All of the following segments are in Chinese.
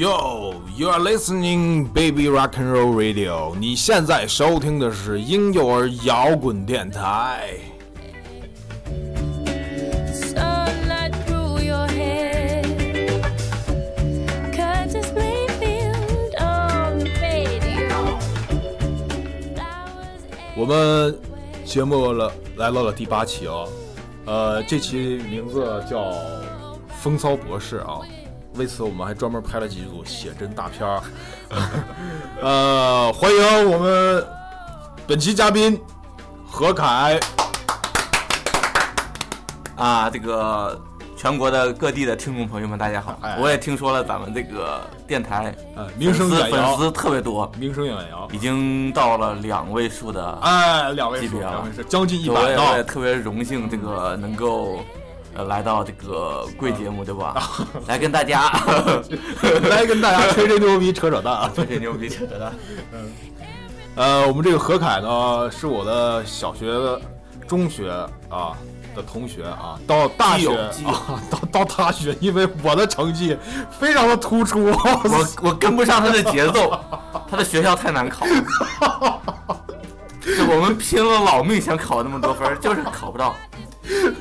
Yo, you are listening Baby Rock and Roll Radio。你现在收听的是婴幼儿摇滚电台。 我们节目了来到了第八期啊，呃，这期名字叫《风骚博士》啊。为此，我们还专门拍了几组写真大片儿。呃，欢迎我们本期嘉宾何凯。啊，这个全国的各地的听众朋友们，大家好！哎我也听说了咱们这个电台呃，名声粉丝远扬，粉丝特别多，名声远扬。已经到了两位数的，哎，两位数，级别啊两位数，将近一百道我也。特别荣幸，这个能够呃来到这个贵节目，对吧？来跟大家 来跟大家吹吹牛逼，扯扯淡啊！吹吹牛逼，扯扯淡。嗯呃，我们这个何凯呢，是我的小学、中学啊的同学啊，到大学啊，到到大学，因为我的成绩非常的突出，我我跟不上他的节奏，他的学校太难考我们拼了老命想考那么多分，就是考不到。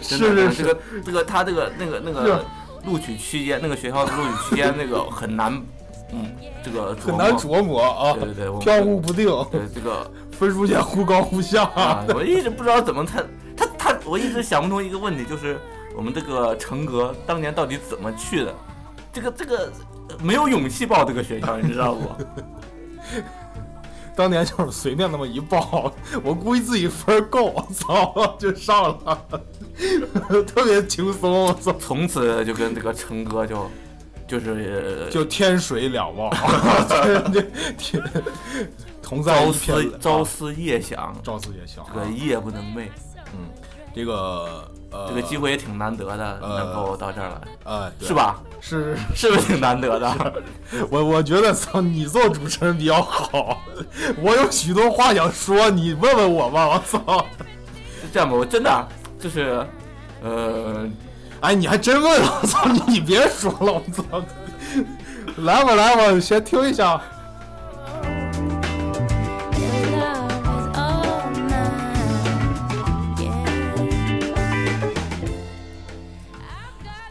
是是是这个这个他这个那个那个录取区间，那个学校的录取区间那个很难，嗯，这个很难琢磨。啊，对对对，飘忽不定，对这个分数线忽高忽下。啊，我一直不知道怎么他他他，我一直想不通一个问题，就是我们这个成哥当年到底怎么去的？这个这个呃没有勇气报这个学校，你知道不？当年就是随便那么一报，我估计自己分儿够，我 操，就上了，特别轻松，我操，从此就跟这个成哥就就是就天水两忘，这天同在朝思朝思夜想，朝思夜想啊这个夜不能寐。这个呃，这个机会也挺难得的，呃能够到这儿来，呃，是？吧？是，是不是挺难得的？我我觉得操，你做主持人比较好，我有许多话想说，你问问我吧，我操！这样吧，我真的就是，呃，哎，你还真问了，我操，你你别说了，我操！来吧来吧，先听一下。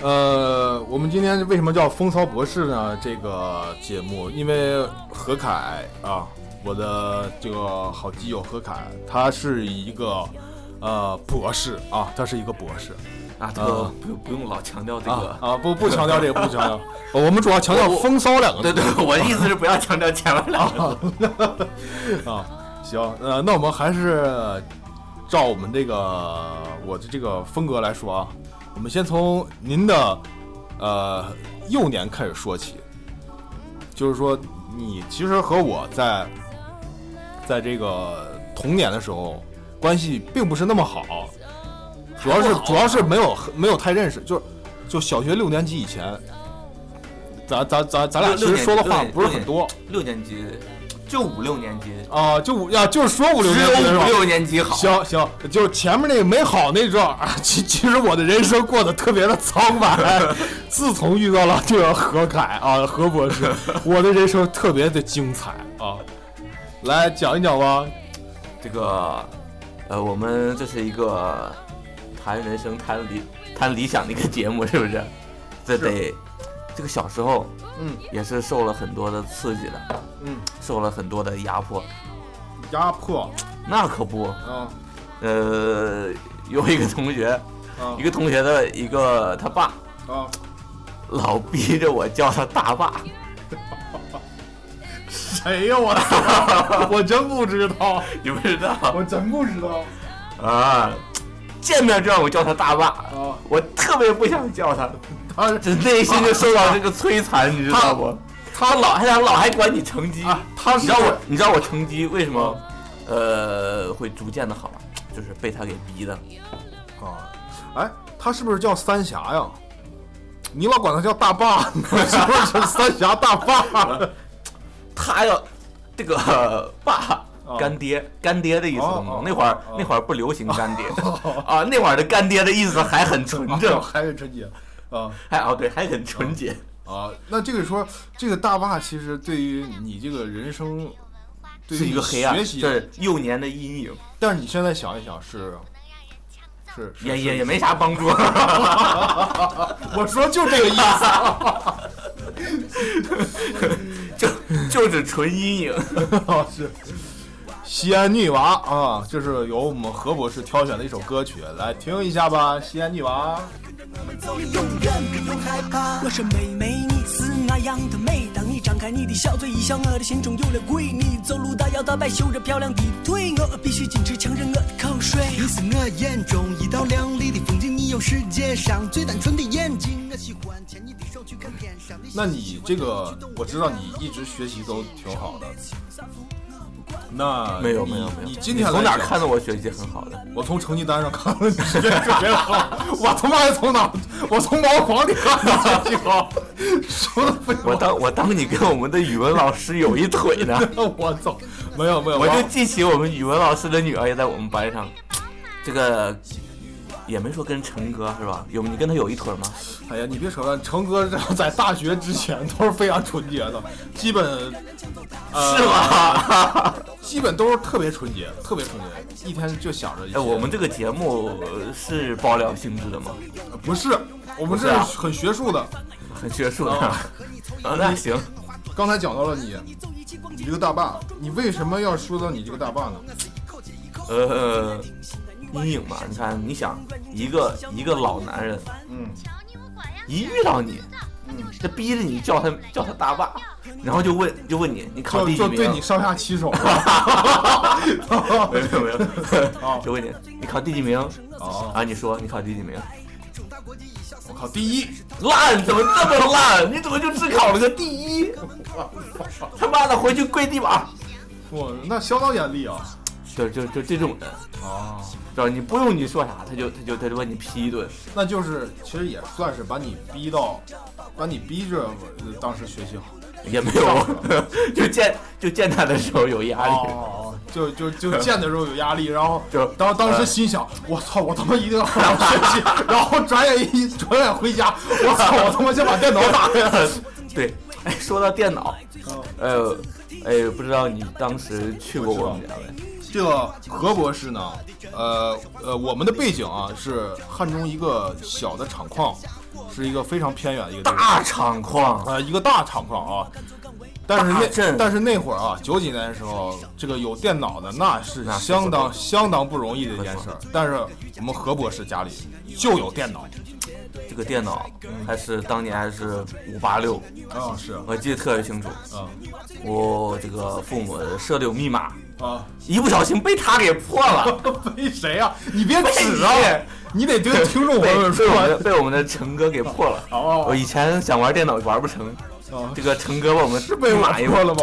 呃，我们今天为什么叫风骚博士呢？这个节目，因为何凯啊，我的这个好基友何凯，他是一个呃博士啊，他是一个博士啊，这个不不用老强调这啊个。啊，不不强调这个，不强调，我们主要强调“风骚”两个字。对对，我的意思是不要强调前面两个字。啊，行，呃，那我们还是照我们这个我的这个风格来说啊，我们先从您的呃幼年开始说起，就是说你其实和我在在这个童年的时候关系并不是那么好，主要是主要是没有没有太认识，就是就小学六年级以前。咱咱咱咱俩其实说的话不是很多六年级，就五六年级，啊，就五呀，就是说五六年级五六年级好。行行，就是前面那个没好那段儿，其 其实我的人生过得特别的苍白。自从遇到了这个何凯啊，何博士，我的人生特别的精彩啊。来讲一讲吧。这个，呃，我们这是一个谈人生、谈理、谈理想的一个节目，是不是？这得，这个小时候嗯。也是受了很多的刺激的，嗯，受了很多的压迫。压迫。那可不，啊呃，有一个同学，啊一个同学的一个他爸啊！老逼着我叫他大爸，谁呀、我？操！我真不知道，你不知道？我真不知道。啊？见面就让我叫他大爸，啊！我特别不想叫他，他这内心就受到这个摧残，你知道不？他老还想老还管你成绩，啊他你知道我你知道我成绩为什么呃会逐渐的好，就是被他给逼的。啊，哎，他是不是叫三峡呀？你老管他叫大坝，是不是三峡大坝？他要这个爸哦干爹干爹的意思？那会儿那会儿不流行干爹啊，那会儿的干爹的意思还很纯正，还是春节啊 还哦对，还很纯洁。啊！那这个说，这个大坝其实对于你这个人生，对于是一个黑暗，学习，是幼年的阴影，但是你现在想一想，是是是也也也没啥帮助。我说就这个意思。就就是纯阴影。啊，是西安女娃啊，这是由我们何博士挑选的一首歌曲，来听一下吧。西安女娃，走，你永远不用害怕。我说妹妹，你是那样的美，当你张开你的小嘴一笑，我的心中有了鬼。你走路大摇大摆，秀着漂亮的腿，我必须矜持强忍我的口水。你是我眼中一道亮丽的风景，你有世界上最单纯的眼睛。我喜欢牵你的手去看天上的星。那你这个我知道你一直学习都挺好的，那没有没有没有，你今天从哪看到我学习很好的？我从成绩单上看到你学习特别好，我他妈还从哪？我从茅房里看到学习好，说的废话。我当我当你跟我们的语文老师有一腿呢，我操，没有没有，我就记起我们语文老师的女儿也在我们班上，这个也没说跟陈哥是吧？有你跟他有一腿吗？哎呀，你别扯了，成哥在大学之前都是非常纯洁的，基本、呃、是？吧？基本都是特别纯洁，特别纯洁，一天就想着。哎，我们这个节目呃是爆料性质的吗？不是，我们这是很学术的。很学术的。那行，刚才讲到了你，你这个大坝，你为什么要说到你这个大坝呢？呃，阴影嘛，你看，你想一个一个老男人嗯一遇到你，嗯，这逼着你叫他叫他大爸，然后就问就问你，你考第几名？就就对你上下其手。没有没有 就问你，你考第几名？哦然后你说你考第几名？我靠，第一，烂，怎么这么烂？你怎么就只考了个第一？他妈的，回去跪地板！我那相当严厉啊。就就就这种人，哦，知道你不用你说啥，他就他就他就把你批一顿。那就是其实也算是把你逼到，把你逼着呃当时学习好。也没有，就见就见他的时候有压力。哦，就就就见的时候有压力，然后 就当当时心想，我操，我他妈一定要好好学习，然后转眼一转眼回家，我操，我他妈先把电脑打开。对，哎，说到电脑，哦呃，哎，不知道你当时去过我们家没？这个何博士呢，呃呃，我们的背景啊是汉中一个小的厂矿，是一个非常偏远的一个大厂矿，呃，一个大厂矿啊。但是那但是那会儿啊，九几年的时候，这个有电脑的那是相当不相当不容易的一件事儿。但是我们何博士家里就有电脑。这个电脑还是当年还是五八六，啊，是我记得特别清楚。啊我这个父母设的有密码，啊，一不小心被他给破了。被谁啊？你别指啊你！你得对听众朋友们说被我们的被我们的陈哥给破了。哦我以前想玩电脑玩不成，啊，这个陈哥把我们是被我密码一破了吗？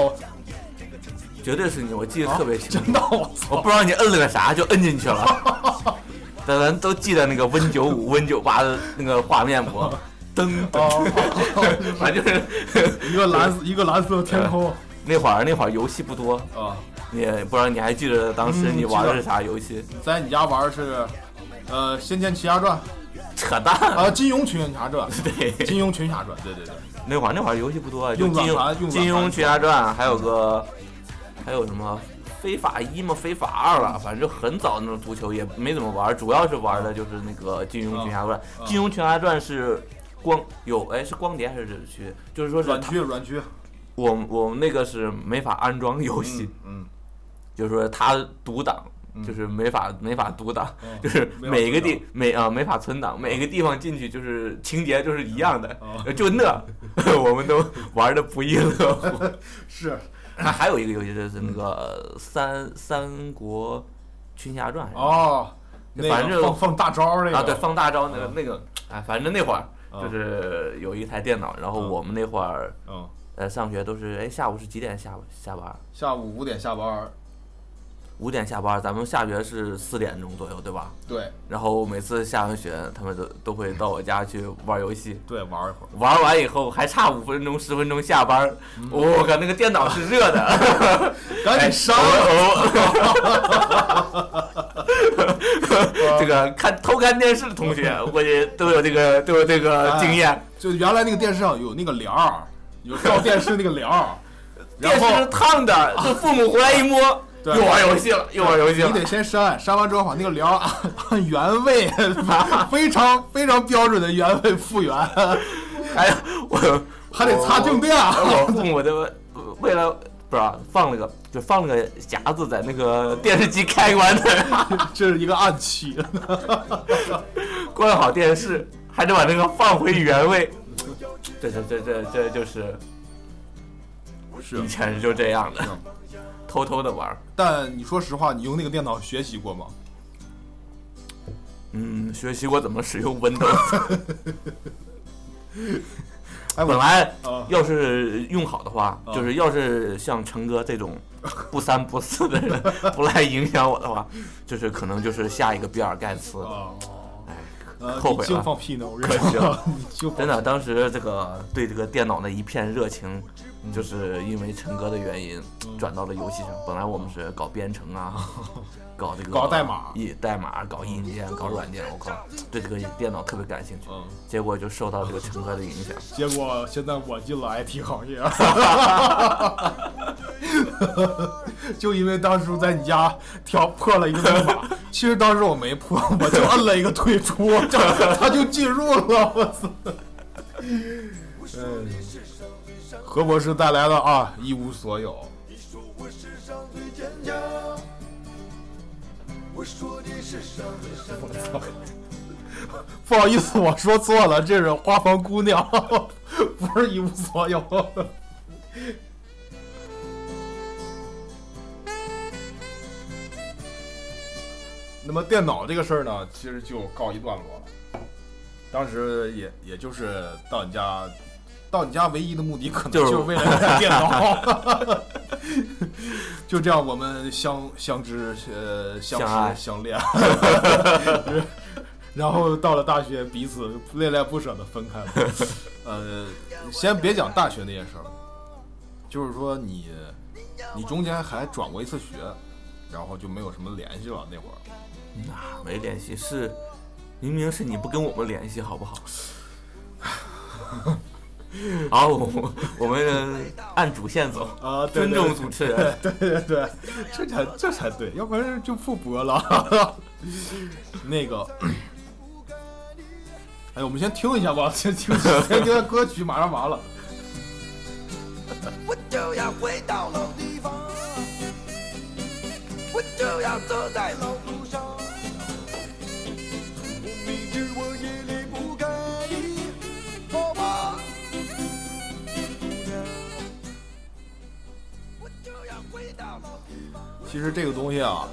绝对是你，我记得特别清楚。真的，我我！不知道你摁了个啥就摁进去了，但咱都记得那个 Win 九五、Win 九八的那个画面不？噔噔，哦，反正就是一个蓝色，一个蓝色天空那会儿那会儿游戏不多，啊。你不知道你还记得当时嗯你玩的是啥游戏？在你家玩的是，呃，《仙剑奇侠传》扯淡！啊，《金庸群侠传 》对，金庸群侠传》，对对对。那会儿那会儿游戏不多，就用金庸金庸群侠传，还有个还有什么非法一嘛，非法二了，反正就很早那种足球也没怎么玩，主要是玩的就是那个金庸群侠传。嗯金庸群侠传是光有哎是光碟还是日区？就是说是软它区软区，我我们那个是没法安装游戏，嗯，就是说它读档。嗯。就是没法没法独档，嗯就是每个地每啊、没法存档，每个地方进去就是情节就是一样的，哦。就那 我们都玩的不亦乐乎。是。还还有一个游戏就是那个三三国群侠传哦，那反正个放放大招那个。啊，对，放大招那个嗯。那个，哎，反正那会儿嗯就是有一台电脑，然后嗯我们那会儿嗯，呃上学都是哎下午是几点下下班？下午五点下班，五点下班，咱们下学是四点钟左右，对吧？对然后每次下完学，他们都都会到我家去玩游戏。对，玩一会儿。玩完以后还差五分钟、十分钟下班，我靠，那个电脑是热的，赶紧上！这个看偷看电视的同学，我也都有这个都有这个经验。就原来那个电视上有那个帘儿，有照电视那个帘儿，然后电视是烫的，就父母回来一摸，对又玩游戏了，又玩游戏了你。得先删，删完之后把那个帘儿按按原位，非常非常标准的原位复原，哎呀，我还得擦静电。我父母的为了不是啊放了个就放了个夹子在那个电视机开关的，这是一个暗器。关好电视，还得把那个放回原位。这这这这这就是是以前就这样的，偷偷的玩。但你说实话，你用那个电脑学习过吗？嗯，学习过怎么使用 Windows。哎，本来啊要是用好的话，啊就是要是像成哥这种不三不四的人不来影响我的话，就是可能就是下一个比尔盖茨。啊，哎，呃后悔了。放屁呢！我 真的，当时这个对这个电脑的一片热情，嗯就是因为陈哥的原因转到了游戏上。本来我们是搞编程啊，搞这个搞代码一代码，搞硬件，搞软件，我靠，对这个电脑特别感兴趣。嗯，结果就受到这个陈哥的影响。结果现在我进了 IT 行业，就因为当初在你家调破了一个代码，其实当时我没破，我就摁了一个退出，这他就进入了，我操！嗯，何博士带来的啊，一无所有。我世上最坚强。我说你世上最善良。不好意思，我说错了，这是花房姑娘，不是一无所有。那么电脑这个事儿呢，其实就告一段落了。当时也也就是到你家，到你家唯一的目的可能就是就是为了电脑。就这样，我们相相知，呃，相识相恋。然后到了大学，彼此恋恋不舍的分开了。呃，先别讲大学那些事儿，就是说你你中间还转过一次学，然后就没有什么联系了。那会儿，那没联系，是明明是你不跟我们联系，好不好？好，我我们按主线走，啊尊重主持人。对对对，这才这才对，要不然就复播了。那个，哎，我们先听一下吧，先听先听下歌曲，马上完了。我就要回到老地方，我就要走在老其实这个东西啊，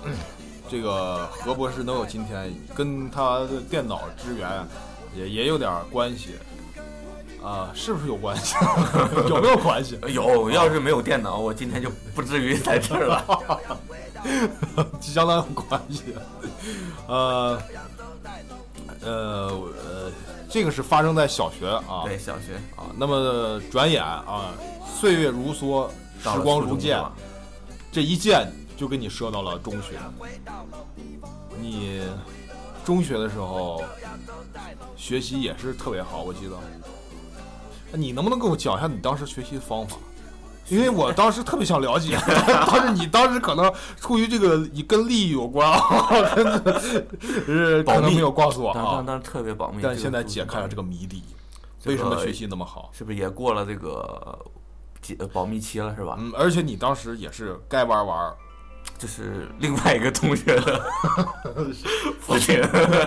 这个何博士能有今天，跟他的电脑支援也也有点关系啊，是不是有关系？有没有关系？有，要是没有电脑，我今天就不至于在这儿了。相当有关系。呃呃呃，这个是发生在小学啊对，小学啊。那么转眼啊，岁月如梭，时光如箭这一箭就给你设到了中学。你中学的时候学习也是特别好，我记得。你能不能给我讲一下你当时学习的方法？因为我当时特别想了解，但是你当时可能出于这个跟利益有关啊，跟 是可能没有告诉我啊。当当当时特别保密。但这个现在解开了这个谜底，为什么学习那么好？是不是也过了这个解呃保密期了，是吧？嗯，而且你当时也是该玩玩，这是另外一个同学的父亲，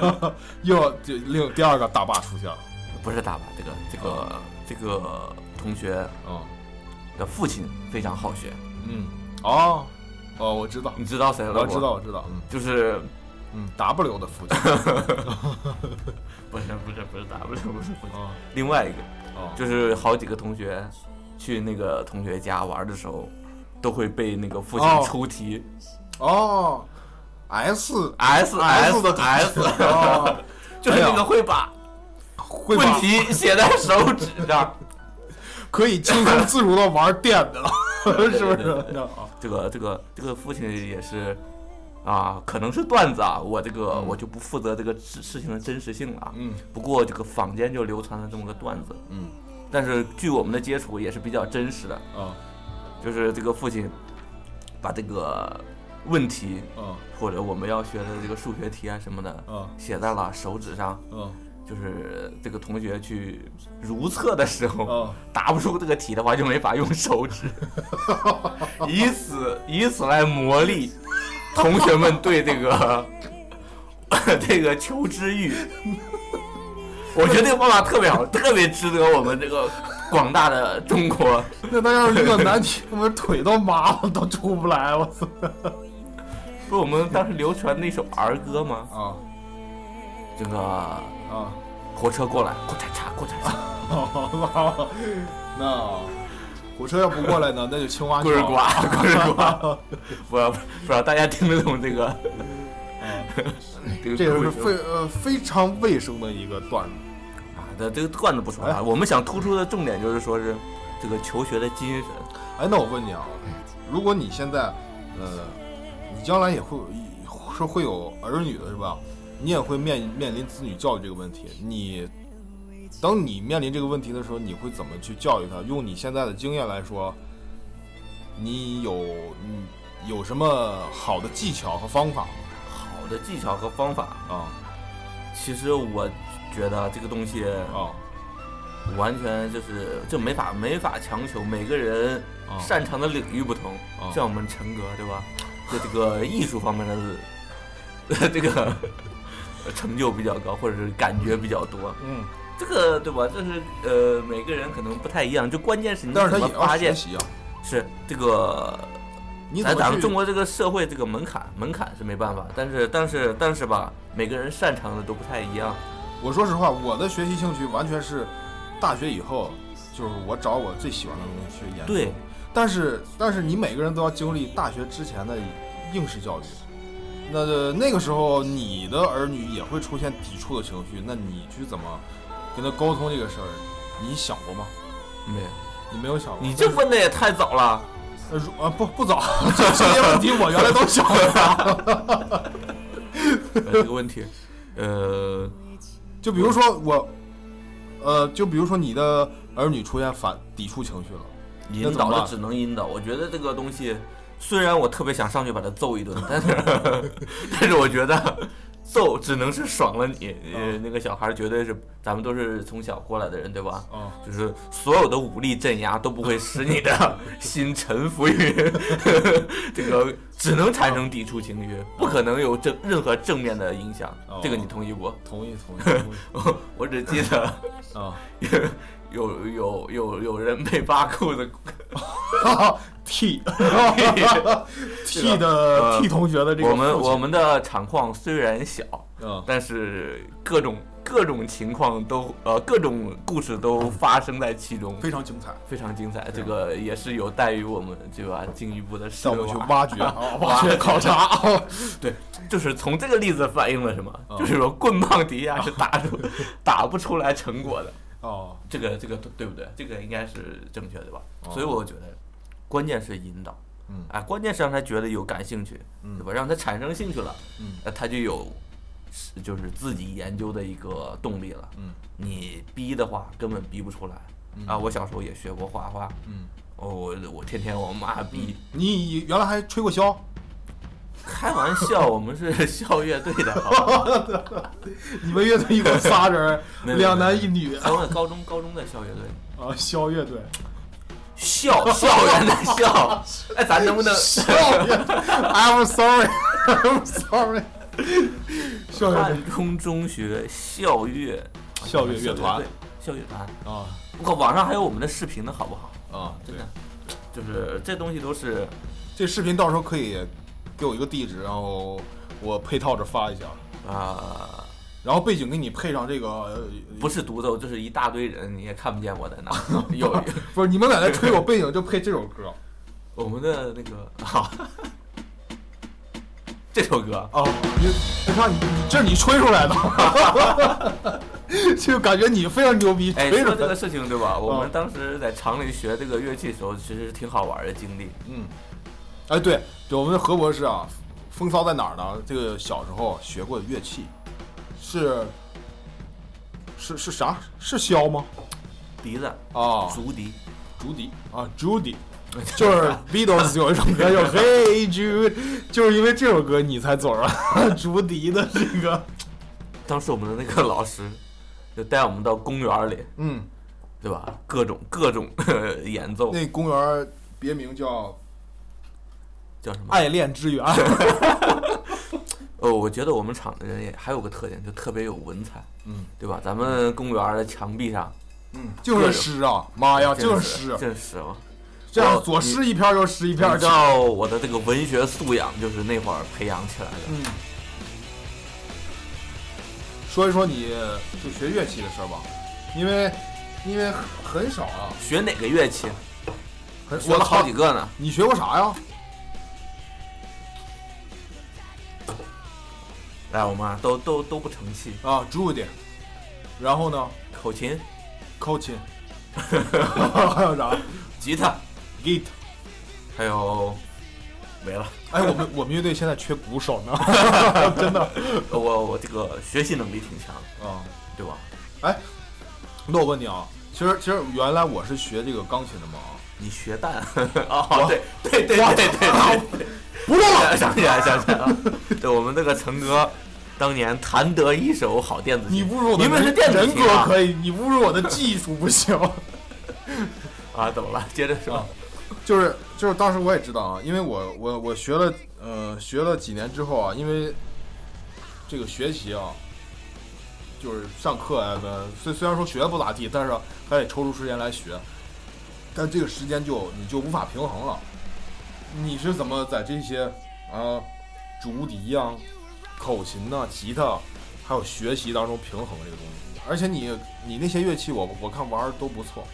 又就另第二个大坝出现了。不是大坝？这个这个这个同学嗯的父亲非常好学，嗯，哦。哦，我知道，你知道谁了？我知道，，我知道，嗯。就是嗯，W 的父亲。不是不是不是 W 不是不是啊另外一个，哦，就是好几个同学去那个同学家玩的时候，都会被那个父亲哦。出题，哦，S S S 的 S，哦，就是那个会把问题写在手指上。可以轻松自如的玩电的了，是不是？啊这个这个这个父亲也是啊，可能是段子啊，我这个嗯。我就不负责这个事事情的真实性了啊。嗯。不过这个坊间就流传了这么个段子，嗯。但是据我们的接触也是比较真实的，啊就是这个父亲把这个问题啊或者我们要学的这个数学题啊什么的啊写在了手指上，啊就是这个同学去如厕的时候啊！答不出这个题的话，就没法用手指，以此以此来磨砺同学们对这个 这个求知欲。我觉得这个方法特别好，特别值得我们这个广大的中国。那他要是遇到难题，我们腿都麻了，都出不来，我操！不是我们当时流传那首儿歌吗？啊这个啊！火车过来，咕嚓嚓，咕嚓嚓，那火车要不过来呢，那就青蛙咕儿叫呱，咕儿呱。不知道不知道大家听得懂这个？啊这个是非呃非常卫生的一个段子。啊，这这个段子不说了，哎我们想突出的重点就是说是这个求学的精神。哎，那我问你啊，如果你现在，呃，你将来也会是会有儿女的是吧？你也会面面临子女教育这个问题。你等你面临这个问题的时候，你会怎么去教育他？用你现在的经验来说，你有你有什么好的技巧和方法好的技巧和方法，啊其实我觉得这个东西啊完全就是这没法没法强求，每个人啊擅长的领域不同。啊像我们陈哥对吧，在这个艺术方面的 这个 成就比较高，或者是感觉比较多。嗯，这个对吧？这是呃每个人可能不太一样，就关键是你怎么发现。是这个咱咱们中国这个社会这个门槛门槛是没办法，但是但是但是吧，每个人擅长的都不太一样。我说实话，我的学习兴趣完全是大学以后，就是我找我最喜欢的东西去研究。对，但是但是你每个人都要经历大学之前的应试教育，那那个时候你的儿女也会出现抵触的情绪，那你去怎么跟他沟通这个事儿？你想过吗？没有，你没有想过？你这问的也太早了。呃不不早，这这些问题我原来都想过。呃这个问题，呃，就比如说我，呃，就比如说你的儿女出现反抵触情绪了，引导就那怎么办只能引导。我觉得这个东西，虽然我特别想上去把他揍一顿，但是 但是我觉得揍只能是爽了你。呃，那个小孩绝对是，咱们都是从小过来的人，对吧？哦、就是所有的武力镇压都不会使你的 心臣服于 这个，只能产生抵触情绪，不可能有正任何正面的影响哦。这个你同意不？同意同意同意 我只记得啊，有有有有人被扒裤子，哈哈 T T 的 呃 T 同学的这个我们我们的厂矿虽然小，嗯但是各种各种情况都呃各种故事都发生在其中，非常精彩，非常精彩。这个也是有待于我们对吧进一步的深入去挖掘啊，挖掘考察啊。对，就是从这个例子反映了什么？嗯就是说棍棒底下是打出打不出来成果的。哦，这个这个对不对？这个应该是正确的吧？哦所以我觉得关键是引导。嗯哎，关键是让他觉得有感兴趣，嗯对吧？让他产生兴趣了，嗯那他就有是就是自己研究的一个动力了。嗯你逼的话根本逼不出来。嗯啊，我小时候也学过画画，嗯，哦，我我天天我妈逼，你原来还吹过箫？开玩笑，我们是 校乐队的，你们乐队一共仨人 两男一女。咱们高中高中的校乐队，啊，校乐队。校校园的校，哎，咱能不能？校乐，I'm sorry，I'm sorry。校乐队汉中中学校乐校乐乐团校乐团？啊不过网上还有我们的视频呢，好不好？啊，对真的，就是这东西都是这视频到时候可以给我一个地址，然后我配套着发一下，啊、然后背景给你配上这个，呃不是独奏，就是一大堆人，你也看不见我在哪。有不是你们俩在那吹，我背景就配这首歌。我们的那个好，这首歌，哦，你你看你这是你吹出来的，就感觉你非常牛逼，哎，说这个。事情对吧？我嗯们当时在厂里学这个乐器的时候，其实挺好玩的经历。嗯，哎，对，对，我们的何博士啊，风骚在哪儿呢？这个小时候学过的乐器是是是啥？是箫吗？笛子，啊，竹笛，竹笛啊，Judy，就是 Beatles 有一首歌叫 Hey Jude，就是因为这首歌你才走上竹笛的这个，当时我们的那个老师就带我们到公园里，嗯，对吧？各种各种 演奏，那公园别名叫叫什么？爱恋之源，哦，我觉得我们厂的人也还有个特点，就特别有文采，嗯对吧？咱们公园的墙壁上，嗯，就是诗啊，妈呀，真就是诗，真是嘛！这样左诗一篇右诗一篇你知道我的这个文学素养就是那会儿培养起来的。嗯，说一说你就学乐器的事儿吧，因为因为很少啊，学哪个乐器？很学了好几。个呢。你学过啥呀？来，我们啊都都都不成器，啊，Judy，然后呢，口琴、口琴，还有啥吉他，？Git。还有没了。哎，我们我们乐队现在缺鼓手呢，真的我我这个学习能力挺强，啊。对吧？哎那我问你啊，其实其实原来我是学这个钢琴的嘛啊，你学蛋 哦，对对对对对对，不录了。想起来想起来了。对，我们这个陈哥当年弹得一手好电子琴，你侮辱我的你们是人人电子琴啊格可以，你侮辱我的技术不行。啊？怎么了？接着说啊。就是就是当时我也知道啊，因为我我我学了呃学了几年之后啊，因为这个学习啊，就是上课啊，呃虽虽然说学的不咋地，但是还得抽出时间来学，但这个时间就你就无法平衡了。你是怎么在这些啊竹笛呀、口琴呐、吉他，还有学习当中平衡这个东西？而且你你那些乐器我我看玩儿都不错，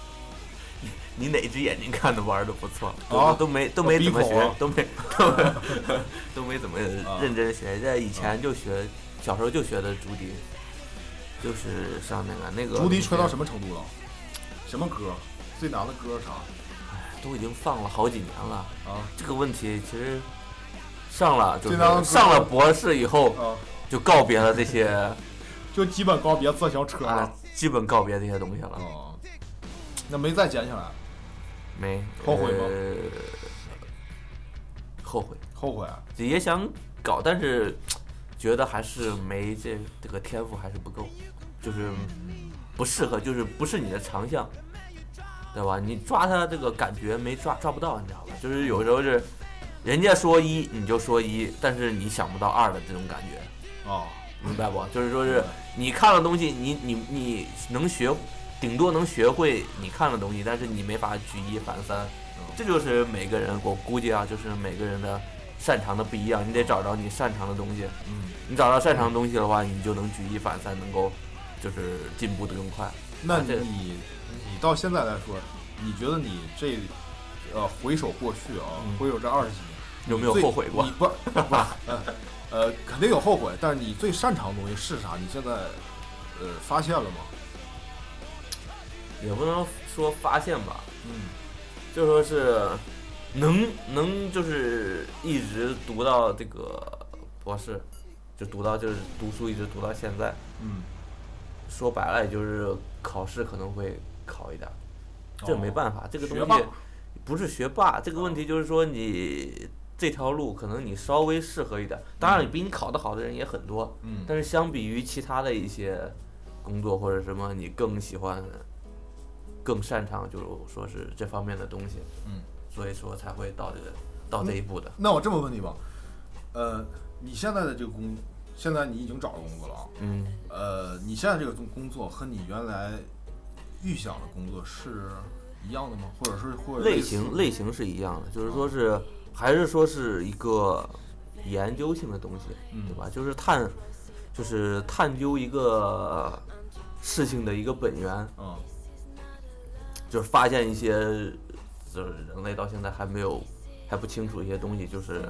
你哪只眼睛看的玩的不错，都、啊都没都没怎么学，啊都没都没 都没怎么啊认真学。在以前就学，小时候就学的竹笛，就是上那个那个竹笛吹到什么？程度了？什么歌？最难的歌是啥？都已经放了好几年了。啊这个问题其实上了就是上了博士以后啊，就告别了这些 就基本告别自行车了。啊，基本告别这些东西了。哦，那没再捡起来，没后悔吗呃后悔，后悔。啊也想搞，但是觉得还是没这这个天赋还是不够，就是不适合，就是不是你的长项，对吧？你抓它这个感觉没抓抓不到，你知道吧？就是有时候是人家说一你就说一，但是你想不到二的这种感觉，哦，明白不？就是说是你看了东西，你你你能学，顶多能学会你看的东西，但是你没法举一反三。这就是每个人，我估计啊，就是每个人的擅长的不一样，你得找着你擅长的东西。嗯，你找到擅长的东西的话，你就能举一反三，能够就是进步的更快。那啊你你到现在来说，你觉得你这呃回首过去啊，嗯回首这二十几年，有没有后悔过你？不不，呃呃，肯定有后悔，但是你最擅长的东西是啥？你现在呃发现了吗？也不能说发现吧，嗯就说是能能就是一直读到这个博士，就读到就是读书一直读到现在。嗯，说白了，也就是考试可能会考一点儿，这没办法，这个东西不是学霸，这个问题就是说你这条路可能你稍微适合一点，当然，比你考得好的人也很多，嗯。但是相比于其他的一些工作或者什么，你更喜欢、更擅长，就是说是这方面的东西，嗯，所以说才会到这个到这一步的，那我这么问你吧，呃，你现在的这个工，现在你已经找到工作了啊？嗯，呃，你现在这个工工作和你原来预想的工作是一样的吗？或者是或者类型类型是一样的，就是说是还是说是一个研究性的东西，嗯对吧？就是探，就是探究一个事情的一个本源，嗯就是发现一些就是人类到现在还没有还不清楚一些东西，就是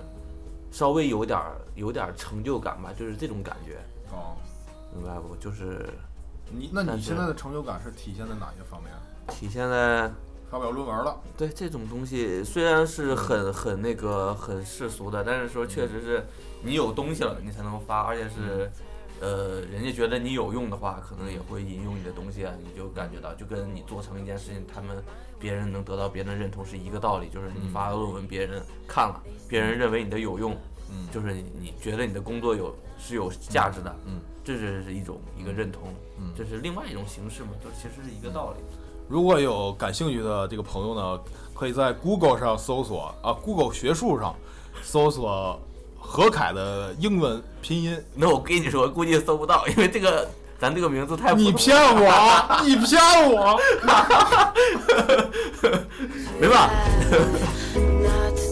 稍微有点儿有点儿成就感吧，就是这种感觉，哦，明白不？就是你那你现在的成就感是体现在哪些方面？体现在发表论文了，对这种东西，虽然是很很那个很世俗的，但是说确实是你有东西了，你才能发，而且是，呃，人家觉得你有用的话，可能也会引用你的东西啊，你就感觉到就跟你做成一件事情，他们别人能得到别人的认同是一个道理，就是你发论文别人看了，别人认为你的有用，嗯。就是你你觉得你的工作有是有价值的，嗯，这是是一种一个认同，嗯。这是另外一种形式嘛，就其实是一个道理。如果有感兴趣的这个朋友呢，可以在 Google 上搜索啊，Google 学术上搜索何凯的英文拼音。那我跟你说，估计搜不到，因为这个咱这个名字太你骗我！你骗我！没办法，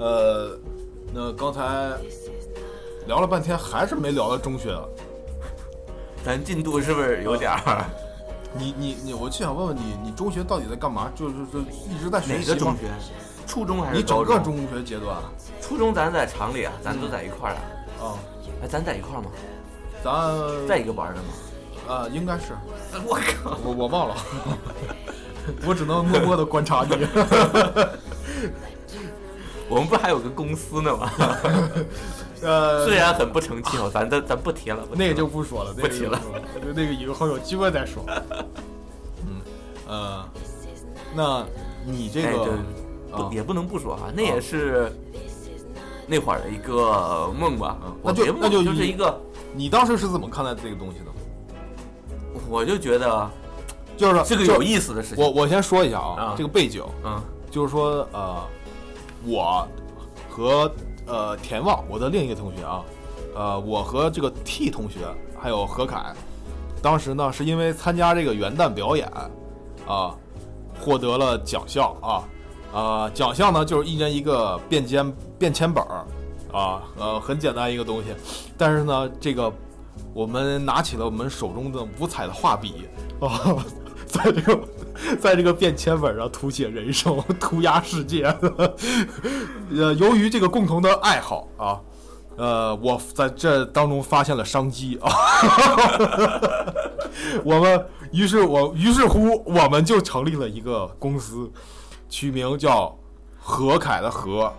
呃，那刚才聊了半天，还是没聊到中学。咱进度是不是有点儿？你你你，我就想问问你，你中学到底在干嘛？就是就一直在学习吗？哪个中学？初中还是你整高个中学阶段初中咱在厂里啊，咱都在一块儿啊。啊，哎，咱在一块儿吗？咱在一个班儿的吗？啊，应该是 我靠！我我忘了，我只能默默的观察你。我们不还有个公司呢吗？呃，虽然很不成气候，咱咱咱不提了，那个就不说了，那不提了那个以后有机会再说。嗯，呃，那你这哎，个不也不能不说哈，那也是那会儿的一个梦吧那就那就那就是一个，你当时是怎么看待这个东西的？我就觉得就是就是个有意思的事情。我我先说一下啊啊，这个背景嗯就是说呃，我和呃田旺，我的另一个同学啊，呃，我和这个 T 同学还有何凯，当时呢是因为参加这个元旦表演啊，获得了奖项啊，啊、奖项呢就是一人一个便签便签本儿啊，呃，很简单一个东西，但是呢，这个我们拿起了我们手中的五彩的画笔啊，在这个 在这个便签本上涂写人生，涂鸦世界。呃，由于这个共同的爱好啊，呃，我在这当中发现了商机啊。我们于是我于是乎我们就成立了一个公司，取名叫何凯的何。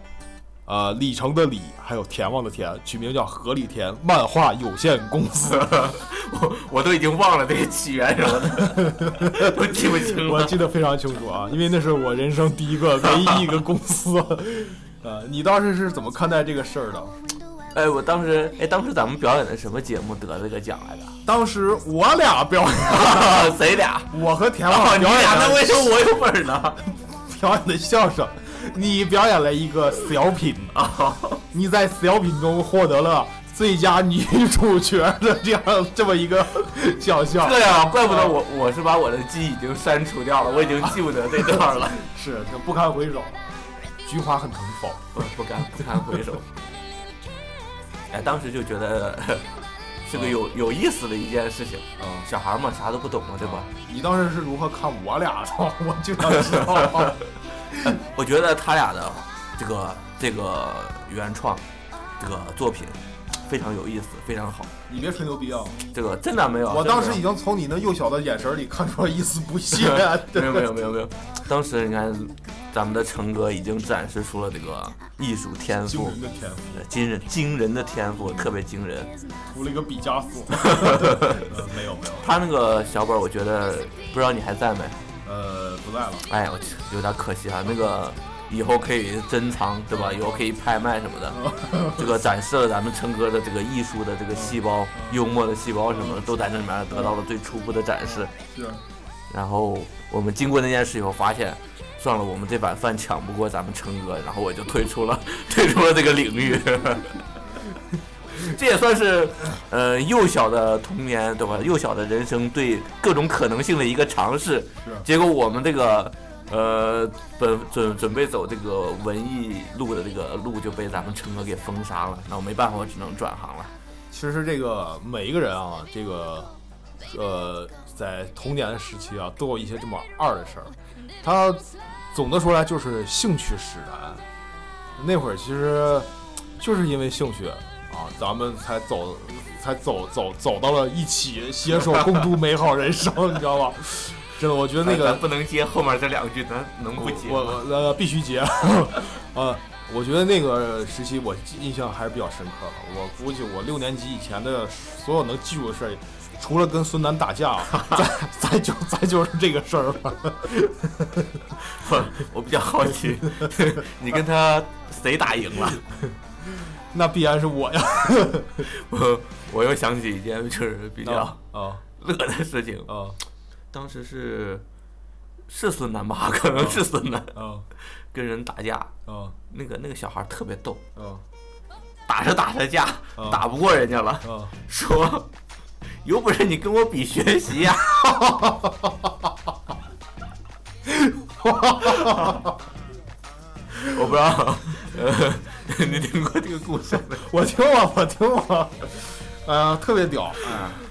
呃，里程的里，还有田旺的田，取名叫何里田漫画有限公司。我我都已经忘了这个起源什么的，我记不清了。我记得非常清楚啊，因为那是我人生第一个唯一一个公司。呃，你当时是怎么看待这个事儿的？哎，我当时哎，当时咱们表演的什么节目得这个奖来着？当时我俩表演，谁俩？我和田哦，旺表你俩，那为什么我有本儿呢？表演的相声，你表演了一个小品，啊，你在小品中获得了最佳女主角的这样这么一个奖项。这样，怪不得我我是把我的记忆已经删除掉了，我已经记不得这段了。是，这不堪回首。菊花很疼否？不不敢不堪回首。哎，当时就觉得 是个有有意思的一件事情。嗯，小孩嘛，啥都不懂嘛，对吧？你当时是如何看我俩的？我就想知道。我觉得他俩的这个这个原创这个作品非常有意思，非常好。你别吹牛逼啊！这个真的没有，我当时已经经从你那幼小的眼神里看出了一丝不屑。没有没有没有没有，当时你看咱们的成哥已经展示出了这个艺术天赋惊赋，人的天赋，呃惊人惊人的天赋，特别惊人。涂了一个毕加索。呃没有没有，他那个小本儿，我觉得不知道你还在没？呃，不在了。哎，我去，有点可惜啊。那个以后可以珍藏，对吧？以后可以拍卖什么的。这个展示了咱们陈哥的这个艺术的这个细胞、幽默的细胞什么的，都在那里面得到了最初步的展示。是，然后我们经过那件事以后，发现，算了，我们这碗饭抢不过咱们成哥，然后我就退出了，退出了这个领域。这也算是，呃，幼小的童年，对吧？幼小的人生对各种可能性的一个尝试。是结果我们这个呃，本准准备走这个文艺路的这个路就被咱们成哥给封杀了，那我没办法，我只能转行了。其实这个每一个人啊，这个呃，在童年的时期啊，都有一些这么二的事儿。他总的说来就是兴趣使然。那会儿其实就是因为兴趣啊，咱们才走才走走走到了一起，携手 共度美好人生，你知道吧？真的，我觉得那个咱不能接后面这两句，咱能不接我吗？我呃必须接，呃，我觉得那个时期我印象还是比较深刻的。我估计我六年级以前的所有能记住的事儿，除了跟孙楠打架，再再就再就是这个事儿了。我我比较好奇，你跟他谁打赢了？那必然是我呀！我我又想起一件就是比较啊乐的事情，啊当时是是孙楠吧，可能是孙楠啊 跟人打架，啊那个那个小孩特别逗，啊打着打着架啊打不过人家了，啊！说有本事你跟我比学习呀、我不知道，呃，你听过这个故事没？我听过，我听过，呃，特别屌！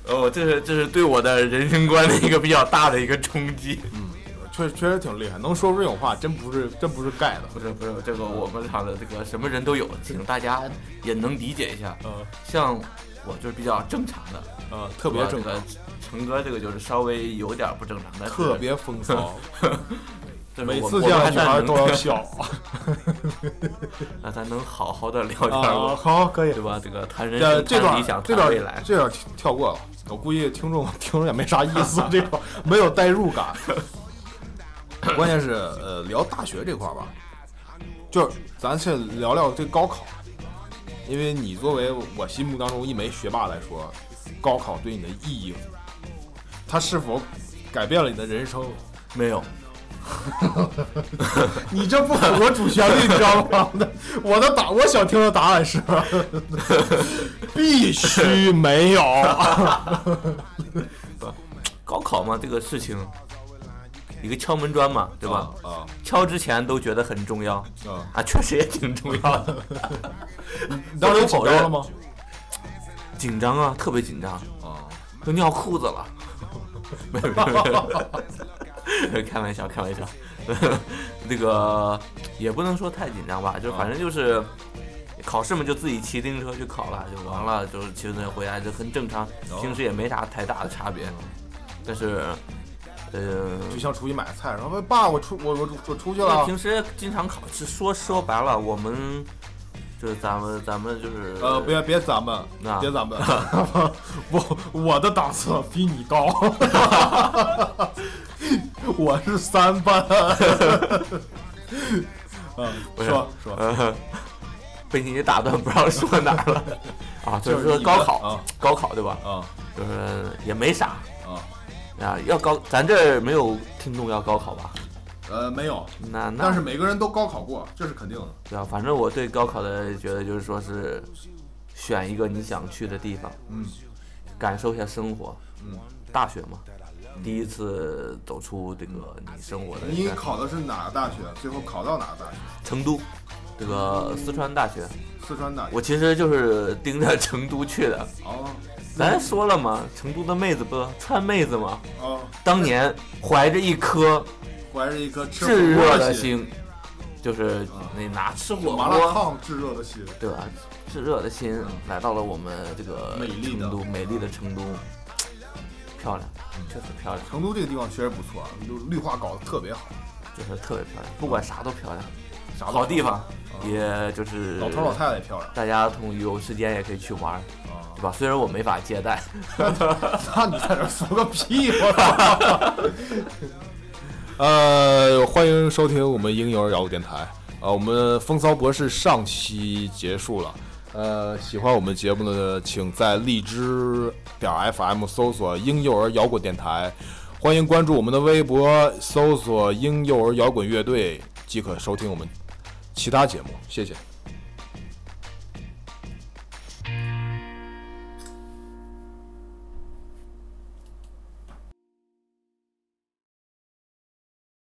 哦，这是这是对我的人生观的一个比较大的一个冲击。嗯确确实挺厉害，能说出这种话，真不是真不是盖的。不是不是，这个我们厂的这个什么人都有，请大家也能理解一下。嗯像我就是比较正常的，呃，特别正常，成哥这个就是稍微有点不正常，的特别风骚，就是每次见到们还能小孩都要笑。那咱能好好的聊点啊，我，好，可以对。吧？这个谈人这生、这段谈理想、这段谈未来。这段跳过了，我估计听众听着也没啥意思，这块没有代入感。关键是呃，聊大学这块吧，就是咱先聊聊这高考，因为你作为我心目当中一枚学霸来说，高考对你的意义，它是否改变了你的人生？没有，你这不符合主旋律，你知道吗？我的答，我想听的答案是必须没有。高考嘛，这个事情一个敲门砖嘛，对吧？啊敲之前都觉得很重要啊！啊，确实也挺重要的。你当时紧张了吗？紧张啊，特别紧张，啊，都尿裤子了。没有没有没有，开玩笑开玩笑。那个也不能说太紧张吧，就反正就是考试嘛，就自己骑自行车去考了，就完了，就是骑自行车回来就很正常，平时也没啥太大的差别。但是，呃，就像出去买菜，然后爸，我出我我我出去了。平时经常考试，说说白了，我们就是咱们咱们就是呃，别别咱们，那别咱们，我我的档次比你高，我是三班。嗯，说说，呃，被你打断，不知道说哪儿了 啊？就是说高考，啊高考对吧？啊就是也没啥啊，啊，要高，咱这儿没有听众要高考吧？呃，没有，那那但是每个人都高考过，这是肯定的。对啊，反正我对高考的觉得就是说是选一个你想去的地方，嗯感受一下生活。嗯，大学嘛，第一次走出这个你生活的你圈考的是哪个大学？最后考到哪个大学？成都，这个四川大学，四川大学。我其实就是盯着成都去的。哦咱说了嘛，成都的妹子不川妹子嘛，哦，当年怀着一颗怀着一颗吃炙热的心，就是那拿吃火麻辣锅，烫炙热的心。对吧？炙热的心来到了我们这个成都，美丽的成都，漂亮，确实漂亮，成都这个地方确实不错，绿绿化搞得特别好，就是特别漂亮，不管啥都漂亮，啥都好地方，嗯也就是老头老太太也漂亮大家同有时间也可以去玩。对吧？虽然我没法接待，那你在这说个屁！我操！呃，欢迎收听我们婴幼儿摇滚电台。啊，我们风骚博士上期结束了。呃，喜欢我们节目的，请在荔枝点 FM 搜索“婴幼儿摇滚电台”，欢迎关注我们的微博，搜索“婴幼儿摇滚乐队”即可收听我们其他节目。谢谢。